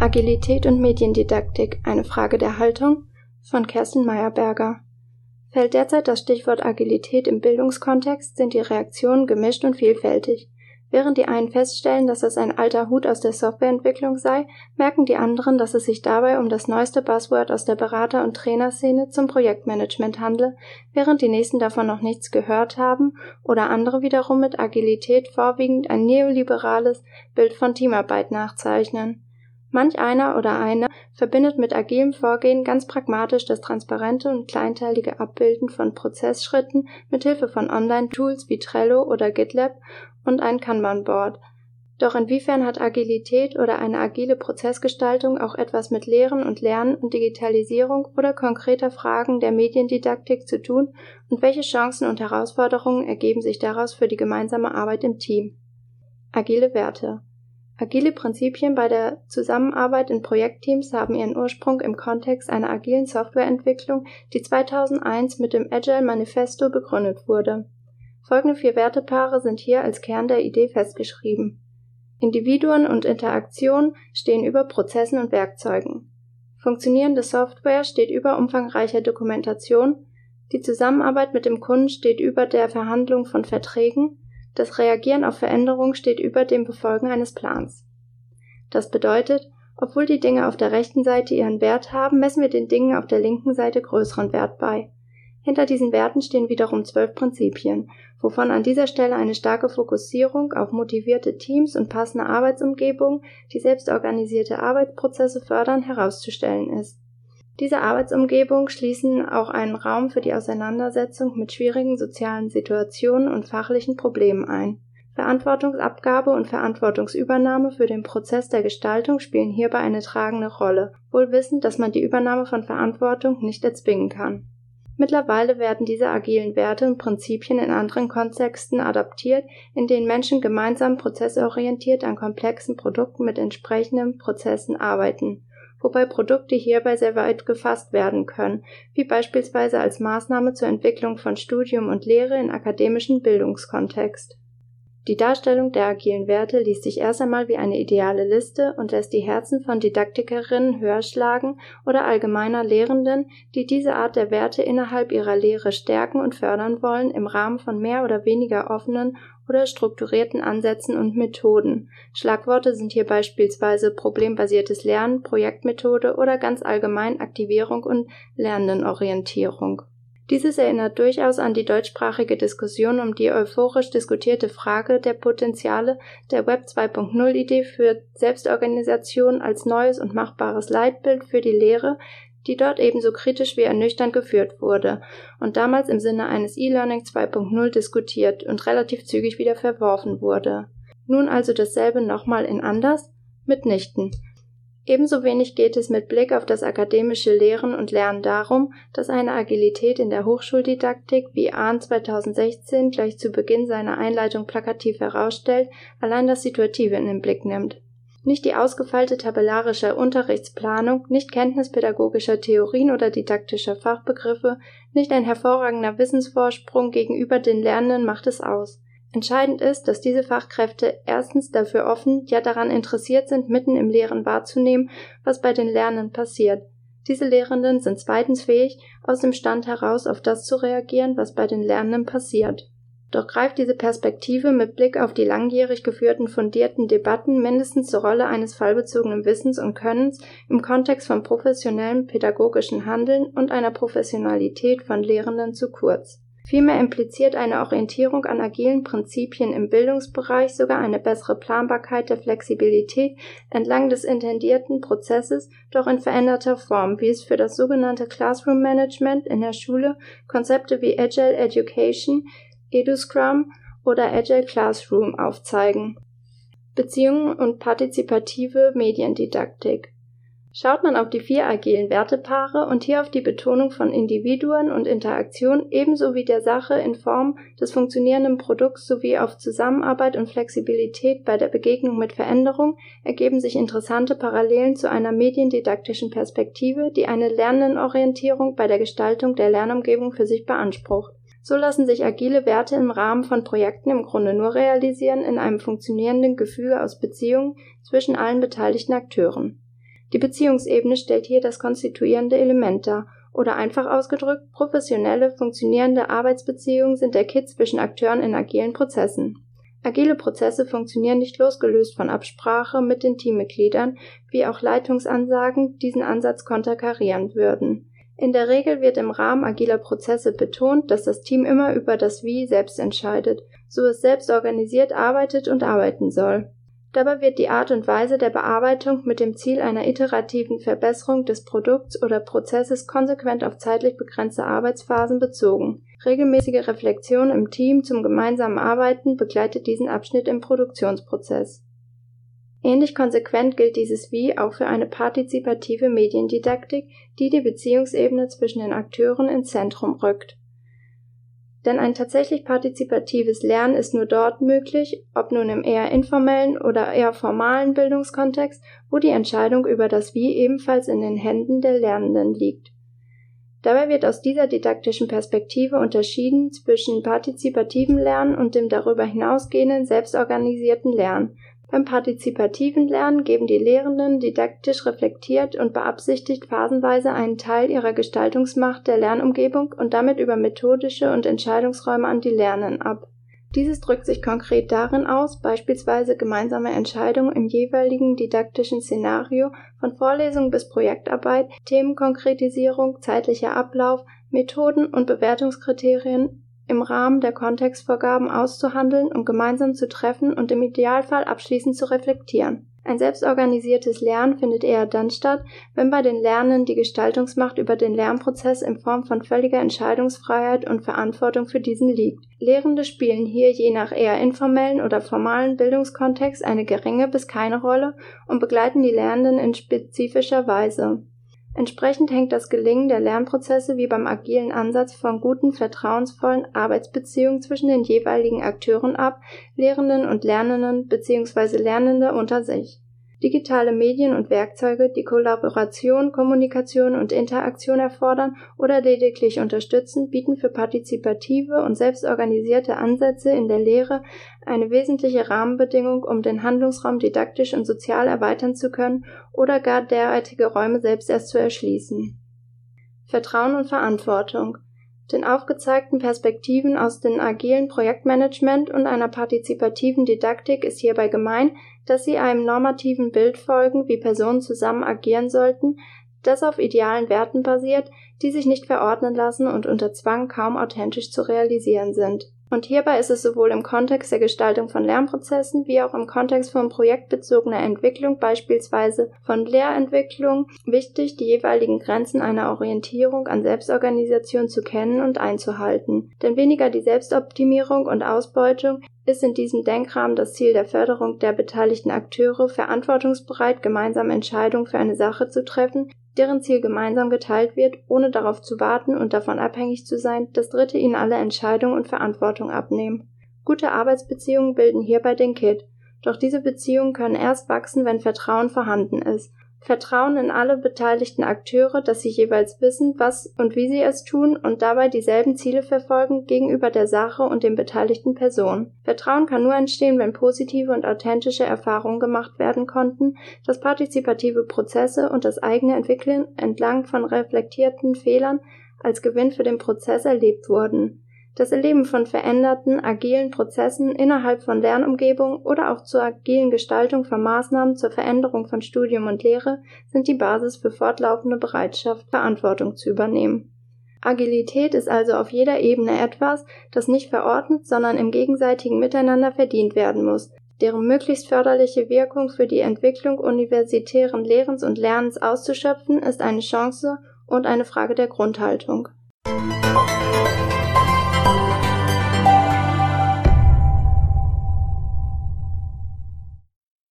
Agilität und Mediendidaktik, eine Frage der Haltung von Kerstin Meyerberger. Fällt derzeit das Stichwort Agilität im Bildungskontext, sind die Reaktionen gemischt und vielfältig. Während die einen feststellen, dass es ein alter Hut aus der Softwareentwicklung sei, merken die anderen, dass es sich dabei um das neueste Buzzword aus der Berater- und Trainerszene zum Projektmanagement handle, während die nächsten davon noch nichts gehört haben oder andere wiederum mit Agilität vorwiegend ein neoliberales Bild von Teamarbeit nachzeichnen. Manch einer oder eine verbindet mit agilem Vorgehen ganz pragmatisch das transparente und kleinteilige Abbilden von Prozessschritten mit Hilfe von Online-Tools wie Trello oder GitLab und ein Kanban-Board. Doch inwiefern hat Agilität oder eine agile Prozessgestaltung auch etwas mit Lehren und Lernen und Digitalisierung oder konkreter Fragen der Mediendidaktik zu tun und welche Chancen und Herausforderungen ergeben sich daraus für die gemeinsame Arbeit im Team? Agile Werte Agile Prinzipien bei der Zusammenarbeit in Projektteams haben ihren Ursprung im Kontext einer agilen Softwareentwicklung, die 2001 mit dem Agile Manifesto begründet wurde. Folgende vier Wertepaare sind hier als Kern der Idee festgeschrieben. Individuen und Interaktion stehen über Prozessen und Werkzeugen. Funktionierende Software steht über umfangreicher Dokumentation. Die Zusammenarbeit mit dem Kunden steht über der Verhandlung von Verträgen das Reagieren auf Veränderungen steht über dem Befolgen eines Plans. Das bedeutet, obwohl die Dinge auf der rechten Seite ihren Wert haben, messen wir den Dingen auf der linken Seite größeren Wert bei. Hinter diesen Werten stehen wiederum zwölf Prinzipien, wovon an dieser Stelle eine starke Fokussierung auf motivierte Teams und passende Arbeitsumgebungen, die selbstorganisierte Arbeitsprozesse fördern, herauszustellen ist. Diese Arbeitsumgebung schließen auch einen Raum für die Auseinandersetzung mit schwierigen sozialen Situationen und fachlichen Problemen ein. Verantwortungsabgabe und Verantwortungsübernahme für den Prozess der Gestaltung spielen hierbei eine tragende Rolle, wohl wissend, dass man die Übernahme von Verantwortung nicht erzwingen kann. Mittlerweile werden diese agilen Werte und Prinzipien in anderen Kontexten adaptiert, in denen Menschen gemeinsam prozessorientiert an komplexen Produkten mit entsprechenden Prozessen arbeiten wobei Produkte hierbei sehr weit gefasst werden können, wie beispielsweise als Maßnahme zur Entwicklung von Studium und Lehre in akademischen Bildungskontext. Die Darstellung der agilen Werte liest sich erst einmal wie eine ideale Liste und lässt die Herzen von Didaktikerinnen höher schlagen oder allgemeiner Lehrenden, die diese Art der Werte innerhalb ihrer Lehre stärken und fördern wollen, im Rahmen von mehr oder weniger offenen oder strukturierten Ansätzen und Methoden. Schlagworte sind hier beispielsweise problembasiertes Lernen, Projektmethode oder ganz allgemein Aktivierung und Lernendenorientierung. Dieses erinnert durchaus an die deutschsprachige Diskussion um die euphorisch diskutierte Frage der Potenziale der Web 2.0 Idee für Selbstorganisation als neues und machbares Leitbild für die Lehre, die dort ebenso kritisch wie ernüchternd geführt wurde und damals im Sinne eines E-Learning 2.0 diskutiert und relativ zügig wieder verworfen wurde. Nun also dasselbe nochmal in anders? Mitnichten. Ebenso wenig geht es mit Blick auf das akademische Lehren und Lernen darum, dass eine Agilität in der Hochschuldidaktik, wie Ahn 2016 gleich zu Beginn seiner Einleitung plakativ herausstellt, allein das Situative in den Blick nimmt. Nicht die ausgefeilte tabellarische Unterrichtsplanung, nicht Kenntnis pädagogischer Theorien oder didaktischer Fachbegriffe, nicht ein hervorragender Wissensvorsprung gegenüber den Lernenden macht es aus. Entscheidend ist, dass diese Fachkräfte erstens dafür offen, ja daran interessiert sind, mitten im Lehren wahrzunehmen, was bei den Lernenden passiert. Diese Lehrenden sind zweitens fähig, aus dem Stand heraus auf das zu reagieren, was bei den Lernenden passiert. Doch greift diese Perspektive mit Blick auf die langjährig geführten fundierten Debatten mindestens zur Rolle eines fallbezogenen Wissens und Könnens im Kontext von professionellem pädagogischen Handeln und einer Professionalität von Lehrenden zu kurz. Vielmehr impliziert eine Orientierung an agilen Prinzipien im Bildungsbereich sogar eine bessere Planbarkeit der Flexibilität entlang des intendierten Prozesses, doch in veränderter Form, wie es für das sogenannte Classroom Management in der Schule Konzepte wie Agile Education EduScrum oder Agile Classroom aufzeigen. Beziehungen und partizipative Mediendidaktik. Schaut man auf die vier agilen Wertepaare und hier auf die Betonung von Individuen und Interaktion ebenso wie der Sache in Form des funktionierenden Produkts sowie auf Zusammenarbeit und Flexibilität bei der Begegnung mit Veränderung, ergeben sich interessante Parallelen zu einer mediendidaktischen Perspektive, die eine Lernendenorientierung bei der Gestaltung der Lernumgebung für sich beansprucht. So lassen sich agile Werte im Rahmen von Projekten im Grunde nur realisieren in einem funktionierenden Gefüge aus Beziehungen zwischen allen beteiligten Akteuren. Die Beziehungsebene stellt hier das konstituierende Element dar oder einfach ausgedrückt, professionelle, funktionierende Arbeitsbeziehungen sind der Kit zwischen Akteuren in agilen Prozessen. Agile Prozesse funktionieren nicht losgelöst von Absprache mit den Teammitgliedern, wie auch Leitungsansagen diesen Ansatz konterkarieren würden. In der Regel wird im Rahmen agiler Prozesse betont, dass das Team immer über das Wie selbst entscheidet, so es selbst organisiert arbeitet und arbeiten soll. Dabei wird die Art und Weise der Bearbeitung mit dem Ziel einer iterativen Verbesserung des Produkts oder Prozesses konsequent auf zeitlich begrenzte Arbeitsphasen bezogen. Regelmäßige Reflexion im Team zum gemeinsamen Arbeiten begleitet diesen Abschnitt im Produktionsprozess. Ähnlich konsequent gilt dieses Wie auch für eine partizipative Mediendidaktik, die die Beziehungsebene zwischen den Akteuren ins Zentrum rückt. Denn ein tatsächlich partizipatives Lernen ist nur dort möglich, ob nun im eher informellen oder eher formalen Bildungskontext, wo die Entscheidung über das Wie ebenfalls in den Händen der Lernenden liegt. Dabei wird aus dieser didaktischen Perspektive unterschieden zwischen partizipativem Lernen und dem darüber hinausgehenden selbstorganisierten Lernen, beim partizipativen Lernen geben die Lehrenden didaktisch reflektiert und beabsichtigt phasenweise einen Teil ihrer Gestaltungsmacht der Lernumgebung und damit über methodische und Entscheidungsräume an die Lernenden ab. Dieses drückt sich konkret darin aus, beispielsweise gemeinsame Entscheidungen im jeweiligen didaktischen Szenario von Vorlesung bis Projektarbeit, Themenkonkretisierung, zeitlicher Ablauf, Methoden und Bewertungskriterien im Rahmen der Kontextvorgaben auszuhandeln und gemeinsam zu treffen und im Idealfall abschließend zu reflektieren. Ein selbstorganisiertes Lernen findet eher dann statt, wenn bei den Lernenden die Gestaltungsmacht über den Lernprozess in Form von völliger Entscheidungsfreiheit und Verantwortung für diesen liegt. Lehrende spielen hier je nach eher informellen oder formalen Bildungskontext eine geringe bis keine Rolle und begleiten die Lernenden in spezifischer Weise. Entsprechend hängt das Gelingen der Lernprozesse wie beim agilen Ansatz von guten, vertrauensvollen Arbeitsbeziehungen zwischen den jeweiligen Akteuren ab, Lehrenden und Lernenden bzw. Lernende unter sich digitale Medien und Werkzeuge, die Kollaboration, Kommunikation und Interaktion erfordern oder lediglich unterstützen, bieten für partizipative und selbstorganisierte Ansätze in der Lehre eine wesentliche Rahmenbedingung, um den Handlungsraum didaktisch und sozial erweitern zu können oder gar derartige Räume selbst erst zu erschließen. Vertrauen und Verantwortung den aufgezeigten Perspektiven aus dem agilen Projektmanagement und einer partizipativen Didaktik ist hierbei gemein, dass sie einem normativen Bild folgen, wie Personen zusammen agieren sollten, das auf idealen Werten basiert, die sich nicht verordnen lassen und unter Zwang kaum authentisch zu realisieren sind und hierbei ist es sowohl im Kontext der Gestaltung von Lernprozessen wie auch im Kontext von projektbezogener Entwicklung, beispielsweise von Lehrentwicklung, wichtig, die jeweiligen Grenzen einer Orientierung an Selbstorganisation zu kennen und einzuhalten. Denn weniger die Selbstoptimierung und Ausbeutung ist in diesem Denkrahmen das Ziel der Förderung der beteiligten Akteure, verantwortungsbereit gemeinsam Entscheidungen für eine Sache zu treffen, deren Ziel gemeinsam geteilt wird, ohne darauf zu warten und davon abhängig zu sein, dass Dritte ihnen alle Entscheidung und Verantwortung abnehmen. Gute Arbeitsbeziehungen bilden hierbei den Kit, doch diese Beziehungen können erst wachsen, wenn Vertrauen vorhanden ist, Vertrauen in alle beteiligten Akteure, dass sie jeweils wissen, was und wie sie es tun und dabei dieselben Ziele verfolgen gegenüber der Sache und den beteiligten Personen. Vertrauen kann nur entstehen, wenn positive und authentische Erfahrungen gemacht werden konnten, dass partizipative Prozesse und das eigene Entwickeln entlang von reflektierten Fehlern als Gewinn für den Prozess erlebt wurden. Das Erleben von veränderten, agilen Prozessen innerhalb von Lernumgebungen oder auch zur agilen Gestaltung von Maßnahmen zur Veränderung von Studium und Lehre sind die Basis für fortlaufende Bereitschaft, Verantwortung zu übernehmen. Agilität ist also auf jeder Ebene etwas, das nicht verordnet, sondern im gegenseitigen Miteinander verdient werden muss, deren möglichst förderliche Wirkung für die Entwicklung universitären Lehrens und Lernens auszuschöpfen, ist eine Chance und eine Frage der Grundhaltung.